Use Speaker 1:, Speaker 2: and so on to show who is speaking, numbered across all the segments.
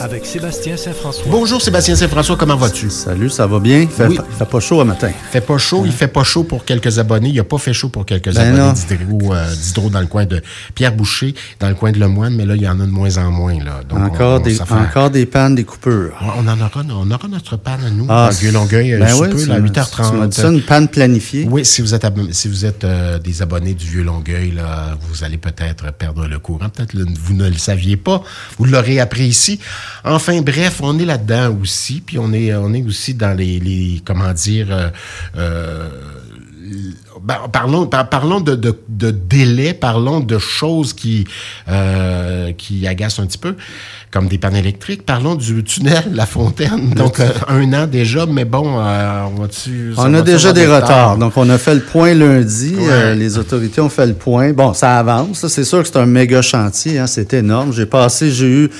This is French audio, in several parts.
Speaker 1: avec Sébastien Saint-François.
Speaker 2: Bonjour Sébastien Saint-François, comment vas-tu?
Speaker 3: Salut, ça va bien? Il fait,
Speaker 2: Oui.
Speaker 3: fait pas chaud à matin.
Speaker 2: Il fait pas chaud, il fait pas chaud pour quelques abonnés. Il a pas fait chaud pour quelques
Speaker 3: Ben
Speaker 2: abonnés d'Hydro, euh, d'Hydro dans le coin de Pierre Boucher, dans le coin de Lemoine, mais là, il y en a de moins en moins. Là. Donc,
Speaker 3: encore,
Speaker 2: on- on-
Speaker 3: des,
Speaker 2: fait-
Speaker 3: encore des pannes, des coupures.
Speaker 2: On en aura, on aura notre panne à nous,
Speaker 3: Ah,
Speaker 2: à Vieux-Longueuil, euh,
Speaker 3: ben ouais,
Speaker 2: peu, à
Speaker 3: m'as-
Speaker 2: 8h30.
Speaker 3: Tu m'as dit ça, une panne planifiée.
Speaker 2: Oui, si vous êtes, si vous êtes euh, des abonnés du Vieux-Longueuil, là, vous allez peut-être perdre le courant. Peut-être que vous ne le saviez pas. Vous l'aurez appris ici. Enfin, bref, on est là-dedans aussi. Puis on est, on est aussi dans les, les comment dire, euh, euh, ben, parlons, par- parlons de, de, de délai, parlons de choses qui, euh, qui agacent un petit peu, comme des pannes électriques. Parlons du tunnel La Fontaine. Donc, euh, un an déjà, mais bon, euh, on va-tu...
Speaker 3: On a déjà des retards?
Speaker 2: retard?
Speaker 3: Donc, on a fait le point lundi.
Speaker 2: Ouais.
Speaker 3: Les autorités ont fait le point. Bon, ça avance. C'est sûr que c'est un méga chantier. Hein. C'est énorme. J'ai passé, j'ai eu,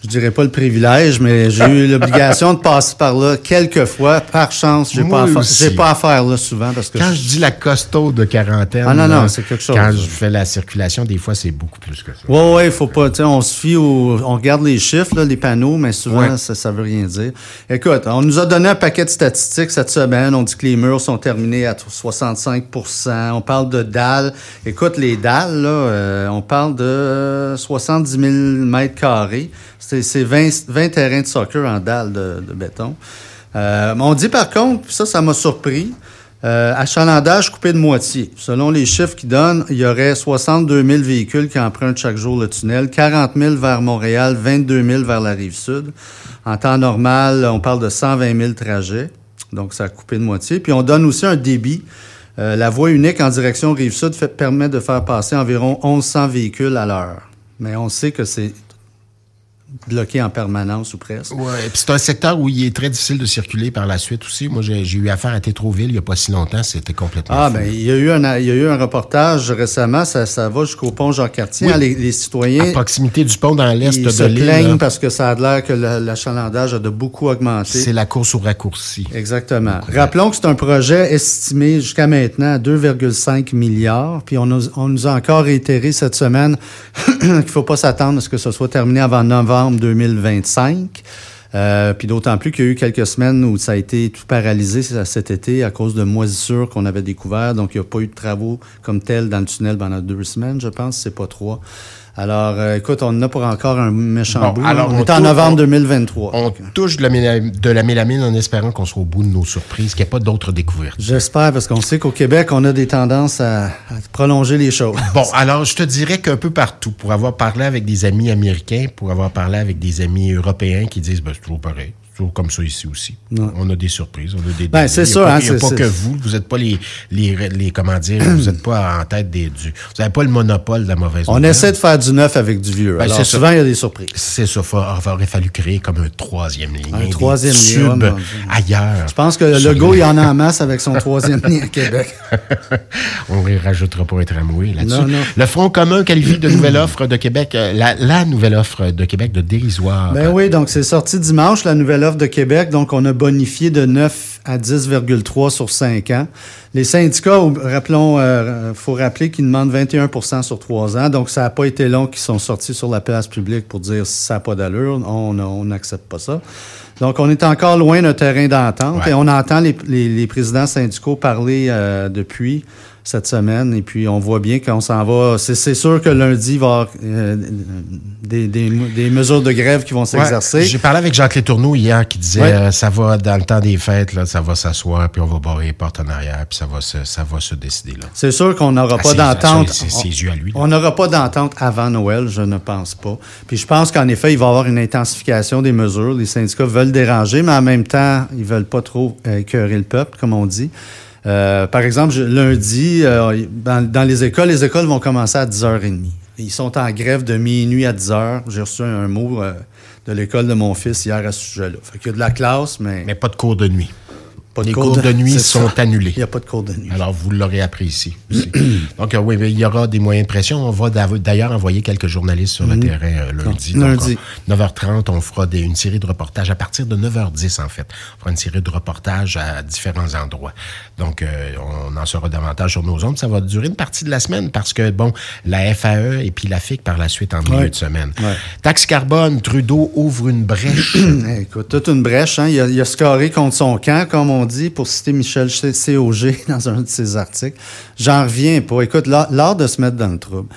Speaker 3: je dirais pas le privilège, mais j'ai eu l'obligation de passer par là quelques fois. Par chance, j'ai pas, j'ai pas affaire là souvent parce que
Speaker 2: Quand je dis la costaud de quarantaine,
Speaker 3: Ah non, non, c'est quelque chose.
Speaker 2: Quand je fais la circulation, des fois, c'est beaucoup plus que ça.
Speaker 3: Ouais, ouais, faut pas, on se fie au, on regarde les chiffres, là, les panneaux, mais souvent,
Speaker 2: Ouais.
Speaker 3: ça, ça veut rien dire. Écoute, on nous a donné un paquet de statistiques cette semaine. On dit que les murs sont terminés à 65% On parle de dalles. Écoute, les dalles, là, euh, on parle de 70 000 mètres carrés. C'est c'est 20, 20 terrains de soccer en dalles de, béton. Euh, on dit par contre, ça, ça m'a surpris, euh, achalandage coupé de moitié. Selon les chiffres qu'ils donnent, il y aurait 62 000 véhicules qui empruntent chaque jour le tunnel, 40 000 vers Montréal, 22 000 vers la rive sud. En temps normal, on parle de 120 000 trajets, donc ça a coupé de moitié. Puis on donne aussi un débit. Euh, la voie unique en direction rive sud permet de faire passer environ 1100 véhicules à l'heure. Mais on sait que c'est bloqué en permanence ou presque.
Speaker 2: Ouais, puis c'est un secteur où il est très difficile de circuler par la suite aussi. Moi, j'ai eu affaire à Tétroville il n'y a pas si longtemps, c'était complètement
Speaker 3: Ah, ben, il y, a eu un, il y a eu un reportage récemment, ça, ça va jusqu'au pont Jean-Cartier.
Speaker 2: Oui.
Speaker 3: hein, Les, les citoyens
Speaker 2: À proximité du pont dans l'est
Speaker 3: ils
Speaker 2: de
Speaker 3: se
Speaker 2: l'île,
Speaker 3: plaignent
Speaker 2: là,
Speaker 3: parce que ça a l'air que l'achalandage a de beaucoup augmenté.
Speaker 2: c'est la course au raccourci.
Speaker 3: Exactement. Rappelons que c'est un projet estimé jusqu'à maintenant à 2,5 milliards. Puis on, nous- on nous a encore réitéré cette semaine qu'il ne faut pas s'attendre à ce que ce soit terminé avant novembre 2025. Euh, puis d'autant plus qu'il y a eu quelques semaines où ça a été tout paralysé cet été à cause de moisissures qu'on avait découvert. Donc, il n'y a pas eu de travaux comme tels dans le tunnel pendant deux semaines, je pense, c'est pas trois. Alors, euh, écoute, on en a pour encore un méchant
Speaker 2: Bon,
Speaker 3: bout.
Speaker 2: alors,
Speaker 3: on,
Speaker 2: on
Speaker 3: est en novembre
Speaker 2: on-
Speaker 3: 2023.
Speaker 2: On touche de la, méla- de la mélamine en espérant qu'on soit au bout de nos surprises, qu'il n'y ait pas d'autres découvertes.
Speaker 3: J'espère, parce qu'on sait qu'au Québec, on a des tendances à, à prolonger les choses.
Speaker 2: Bon, alors je te dirais qu'un peu partout, pour avoir parlé avec des amis américains, pour avoir parlé avec des amis européens qui disent, ben, c'est toujours pareil. Toujours comme ça ici aussi.
Speaker 3: Ouais.
Speaker 2: On a des surprises, on a des.
Speaker 3: Ben, c'est
Speaker 2: Il y a
Speaker 3: sûr,
Speaker 2: pas-
Speaker 3: hein,
Speaker 2: Il n'y a pas que vous. Vous n'êtes pas les, les, les. Comment dire, vous n'êtes pas en tête des. Du, vous n'avez pas le monopole de la mauvaise
Speaker 3: On
Speaker 2: nouvelle.
Speaker 3: essaie de faire du neuf avec du vieux.
Speaker 2: Ben,
Speaker 3: Alors,
Speaker 2: ça.
Speaker 3: souvent, il y a des surprises.
Speaker 2: C'est ça. Il aurait fallu créer comme un troisième lien.
Speaker 3: Un troisième lien, Dieu.
Speaker 2: ailleurs.
Speaker 3: Je pense que le
Speaker 2: les-
Speaker 3: il y en a en masse avec son troisième lien à Québec.
Speaker 2: On ne rajoutera pas un tramway là-dessus. Le Front commun qualifie de nouvelle offre de Québec, euh, la, la nouvelle offre de Québec de dérisoire.
Speaker 3: Ben oui, donc c'est sorti dimanche, la nouvelle offre de Québec. Donc, on a bonifié de 9 à 10,3 sur 5 ans. Les syndicats, rappelons, euh, faut rappeler qu'ils demandent 21% sur 3 ans. Donc, ça n'a pas été long qu'ils sont sortis sur la place publique pour dire ça n'a pas d'allure. On on n'accepte pas ça. Donc, on est encore loin d'un terrain d'entente
Speaker 2: Ouais.
Speaker 3: et on entend les, les- les présidents syndicaux parler euh, depuis cette semaine et puis on voit bien qu'on s'en va. C'est sûr que lundi, il va y avoir euh, des, des- des mesures de grève qui vont
Speaker 2: Ouais,
Speaker 3: s'exercer.
Speaker 2: J'ai parlé avec Jacques Létourneau hier qui disait
Speaker 3: Ouais.
Speaker 2: euh, ça va dans le temps des fêtes, là, ça va s'asseoir, puis on va barrer les portes en arrière, puis ça va se, ça va se décider là.
Speaker 3: C'est sûr qu'on n'aura
Speaker 2: Ah,
Speaker 3: pas d'entente.
Speaker 2: c'est- c'est ses yeux à lui, là.
Speaker 3: On n'aura pas d'entente avant Noël, je ne pense pas. Puis je pense qu'en effet, il va y avoir une intensification des mesures. Les syndicats veulent déranger, mais en même temps, ils veulent pas trop euh, écœurer le peuple, comme on dit. Euh, par exemple, lundi, euh, dans, dans les écoles, les écoles vont commencer à 10h30. Ils sont en grève de minuit à 10h. J'ai reçu un mot euh, de l'école de mon fils hier à ce sujet-là. Fait qu'il y a de la classe, mais,
Speaker 2: Mais pas de cours de nuit.
Speaker 3: Pas de
Speaker 2: les
Speaker 3: cours
Speaker 2: cours de nuit sont
Speaker 3: ça.
Speaker 2: annulés.
Speaker 3: Il n'y a pas de cours de nuit.
Speaker 2: Alors, vous l'aurez appris ici aussi. Donc, euh, oui, mais il y aura des moyens de pression. On va d'ailleurs envoyer quelques journalistes sur le terrain euh, lundi.
Speaker 3: Mhm. Lundi.
Speaker 2: Donc, on- 9h30, on fera des- une série de reportages à partir de 9h10, en fait. On fera une série de reportages à différents endroits. Donc, euh, on en saura davantage sur nos ondes. Ça va durer une partie de la semaine parce que, bon, la FAE et puis la FIC par la suite en milieu
Speaker 3: Ouais.
Speaker 2: de semaine.
Speaker 3: Ouais.
Speaker 2: Taxe carbone, Trudeau ouvre une brèche.
Speaker 3: Écoute, toute une brèche. Hein? Il, a, il a scoré contre son camp, comme on dit, pour citer Michel COG dans un de ses articles. J'en reviens pas. Écoute, l'art de se mettre dans le trouble.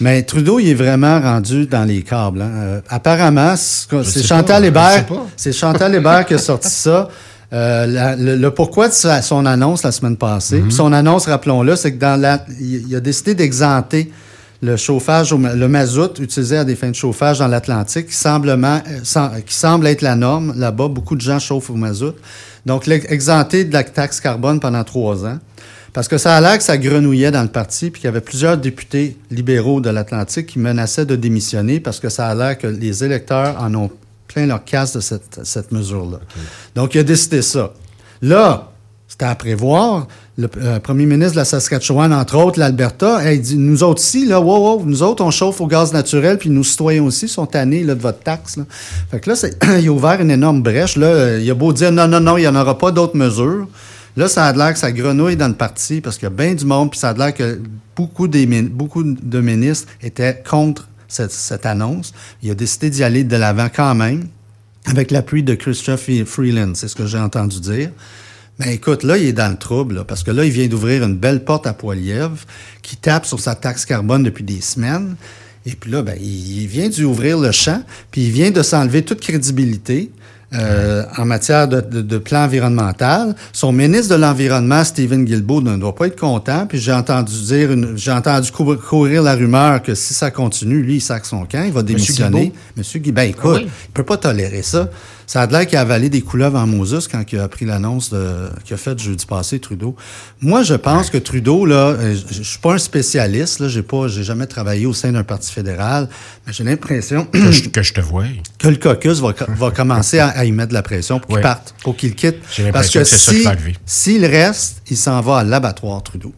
Speaker 3: Mais Trudeau, il est vraiment rendu dans les câbles. hein. Euh, apparemment, c'est Chantal Hébert. C'est Chantal Hébert qui a sorti ça. Euh, la- le, le pourquoi de sa- son annonce la semaine passée.
Speaker 2: Mhm.
Speaker 3: Puis son annonce, rappelons-le, c'est que dans la, il, il a décidé d'exenter le chauffage, le mazout utilisé à des fins de chauffage dans l'Atlantique, qui, euh, qui semble être la norme. Là-bas, beaucoup de gens chauffent au mazout. Donc, exempté de la taxe carbone pendant trois ans. Parce que ça a l'air que ça grenouillait dans le parti, puis qu'il y avait plusieurs députés libéraux de l'Atlantique qui menaçaient de démissionner parce que ça a l'air que les électeurs en ont plein leur casse de cette, cette mesure-là. Donc, il a décidé ça. Là, c'était à prévoir. Le euh, premier ministre de la Saskatchewan, entre autres, l'Alberta, elle dit Nous autres ici, là, wow, wow, nous autres, on chauffe au gaz naturel, puis nos citoyens aussi sont tannés là, de votre taxe. Fait que là, il a ouvert une énorme brèche. Là, Euh, il a beau dire non, non, non, il n'y en aura pas d'autres mesures. Là, ça a l'air que ça grenouille dans le parti parce qu'il y a bien du monde, puis ça a l'air que beaucoup de ministres étaient contre cette, cette annonce. Il a décidé d'y aller de l'avant quand même, avec l'appui de Christophe Freeland, c'est ce que j'ai entendu dire. Mais écoute, là, il est dans le trouble, là, parce que là, il vient d'ouvrir une belle porte à Poilievre qui tape sur sa taxe carbone depuis des semaines. Et puis là, ben, il vient d'y ouvrir le champ, puis il vient de s'enlever toute crédibilité. euh, en matière de, de- de plan environnemental. Son ministre de l'Environnement, Stephen Guilbeault, ne doit pas être content. Puis j'ai entendu dire, une- j'ai entendu cou- courir la rumeur que si ça continue, lui, il sac son camp, il va démissionner.
Speaker 2: Guilbeault?
Speaker 3: Monsieur Guy, ben écoute,
Speaker 2: Ah oui?
Speaker 3: il peut pas tolérer ça. Ça a l'air qu'il a avalé des couleuvres en Moses quand il a pris l'annonce qu'il a faite jeudi passé, Trudeau. Moi, je pense que Trudeau, là, euh, je, je suis pas un spécialiste, là, j'ai pas, j'ai jamais travaillé au sein d'un parti fédéral, mais j'ai l'impression
Speaker 2: que, je, que je te vois.
Speaker 3: que le caucus va, va commencer à, à y mettre de la pression pour qu'il
Speaker 2: Ouais.
Speaker 3: parte, pour qu'il quitte.
Speaker 2: J'ai
Speaker 3: Parce
Speaker 2: l'impression
Speaker 3: que
Speaker 2: que c'est ça
Speaker 3: si-
Speaker 2: arriver.
Speaker 3: s'il reste, il s'en va à l'abattoir, Trudeau.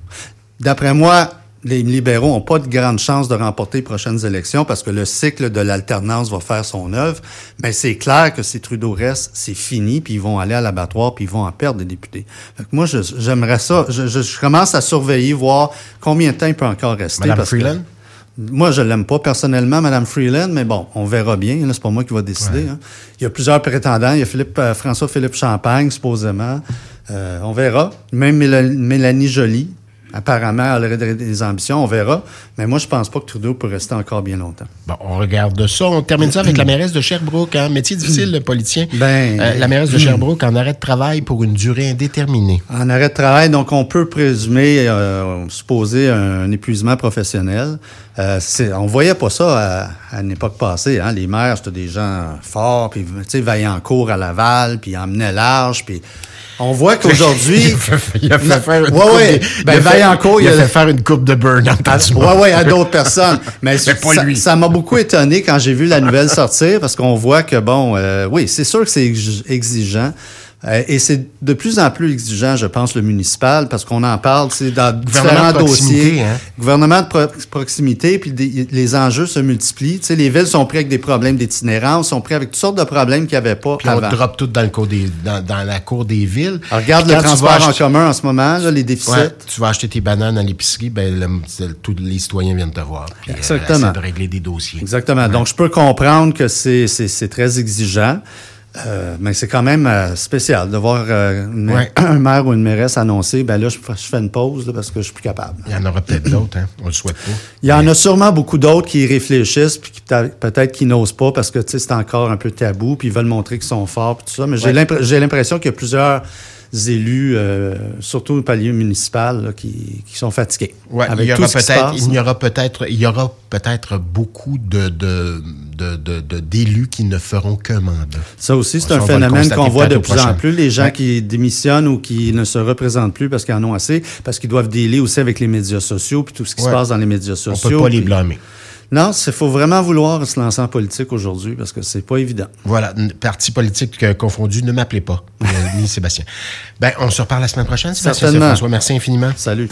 Speaker 3: D'après moi, les libéraux n'ont pas de grande chance de remporter les prochaines élections parce que le cycle de l'alternance va faire son œuvre. Mais c'est clair que si Trudeau reste, c'est fini, puis ils vont aller à l'abattoir, puis ils vont en perdre des députés. Fait que moi, je- j'aimerais ça. Je, je- je commence à surveiller, voir combien de temps il peut encore rester.
Speaker 2: Madame
Speaker 3: parce que-
Speaker 2: Freeland?
Speaker 3: moi, je l'aime pas personnellement, Mme Freeland, mais bon, on verra bien. C'est pas moi qui va décider. hein. Il y a plusieurs prétendants. Il y a Philippe, euh, François-Philippe Champagne, supposément. Euh, on verra. Même Méla- Mélanie Joly, apparemment, elle aurait des- ambitions. On verra. Mais moi, je pense pas que Trudeau peut rester encore bien longtemps.
Speaker 2: Bon, on regarde ça. On termine ça avec la mairesse de Sherbrooke. Hein? Métier difficile, le politicien.
Speaker 3: Ben,
Speaker 2: Euh, la mairesse de Sherbrooke en arrêt de travail pour une durée indéterminée.
Speaker 3: En arrêt de travail, donc on peut présumer, euh, supposer un épuisement professionnel. Euh, c'est- on voyait pas ça à, à une époque passée. Hein? Les maires, c'était des gens forts, puis tu sais, Vaillancourt à Laval, puis emmenaient large, puis on voit qu'aujourd'hui...
Speaker 2: il a fait faire une
Speaker 3: Ouais,
Speaker 2: coupe
Speaker 3: ouais.
Speaker 2: de-
Speaker 3: Ben,
Speaker 2: il a fait- il a fait faire une coupe de burn-out. Moment.
Speaker 3: ouais, à d'autres personnes. Mais,
Speaker 2: Mais pas
Speaker 3: ça,
Speaker 2: lui.
Speaker 3: ça m'a beaucoup étonné quand j'ai vu la nouvelle sortir parce qu'on voit que, bon, euh, oui, c'est sûr que c'est ex- exigeant. Euh, et c'est de plus en plus exigeant, je pense, le municipal, parce qu'on en parle, c'est dans différents dossiers.
Speaker 2: hein.
Speaker 3: Gouvernement de pro- proximité, puis des- les enjeux se multiplient. Les villes sont prises avec des problèmes d'itinérance, sont prises avec toutes sortes de problèmes qu'il n'y avait pas
Speaker 2: Puis on drop tout dans, le cours des, dans, dans la cour des villes.
Speaker 3: Alors, regarde le transport en commun en ce moment, là, les déficits.
Speaker 2: Ouais, tu vas acheter tes bananes à l'épicerie, ben, le- tous les citoyens viennent te voir. Puis, euh,
Speaker 3: Exactement.
Speaker 2: essaie de régler des dossiers.
Speaker 3: Exactement. Donc, je peux comprendre que c'est très exigeant, euh, mais c'est quand même euh, spécial de voir euh, une-
Speaker 2: Ouais.
Speaker 3: un maire ou une mairesse annoncer, ben là, je, je fais une pause là, parce que je suis plus capable.
Speaker 2: Il y en aura peut-être d'autres, hein? On le souhaite pas.
Speaker 3: Il y en a sûrement beaucoup d'autres qui y réfléchissent, puis qui peut- peut-être qui n'osent pas parce que c'est encore un peu tabou, puis ils veulent montrer qu'ils sont forts, puis tout ça. Mais
Speaker 2: Ouais.
Speaker 3: j'ai l'impression qu'il y a plusieurs élus, euh, surtout au palier municipal, là, qui, qui sont fatigués.
Speaker 2: Ouais,
Speaker 3: avec
Speaker 2: il y aura peut-être, il y aura peut-être, il y aura peut-être beaucoup de, d'élus qui ne feront qu'un mandat.
Speaker 3: Ça aussi, c'est un
Speaker 2: on
Speaker 3: phénomène qu'on voit de plus en plus. Les gens
Speaker 2: Ouais.
Speaker 3: qui démissionnent ou qui ne se représentent plus parce qu'ils en ont assez, parce qu'ils doivent dealer aussi avec les médias sociaux puis tout ce qui se passe dans les médias
Speaker 2: On
Speaker 3: sociaux.
Speaker 2: peut pas les blâmer.
Speaker 3: Non, il faut vraiment vouloir se lancer en politique aujourd'hui parce que c'est pas évident.
Speaker 2: Voilà, parti politique euh, confondu, ne m'appelez pas, euh, ni Sébastien. Ben, on se reparle la semaine prochaine, Sébastien
Speaker 3: Certainement.
Speaker 2: François. Merci infiniment.
Speaker 3: Salut.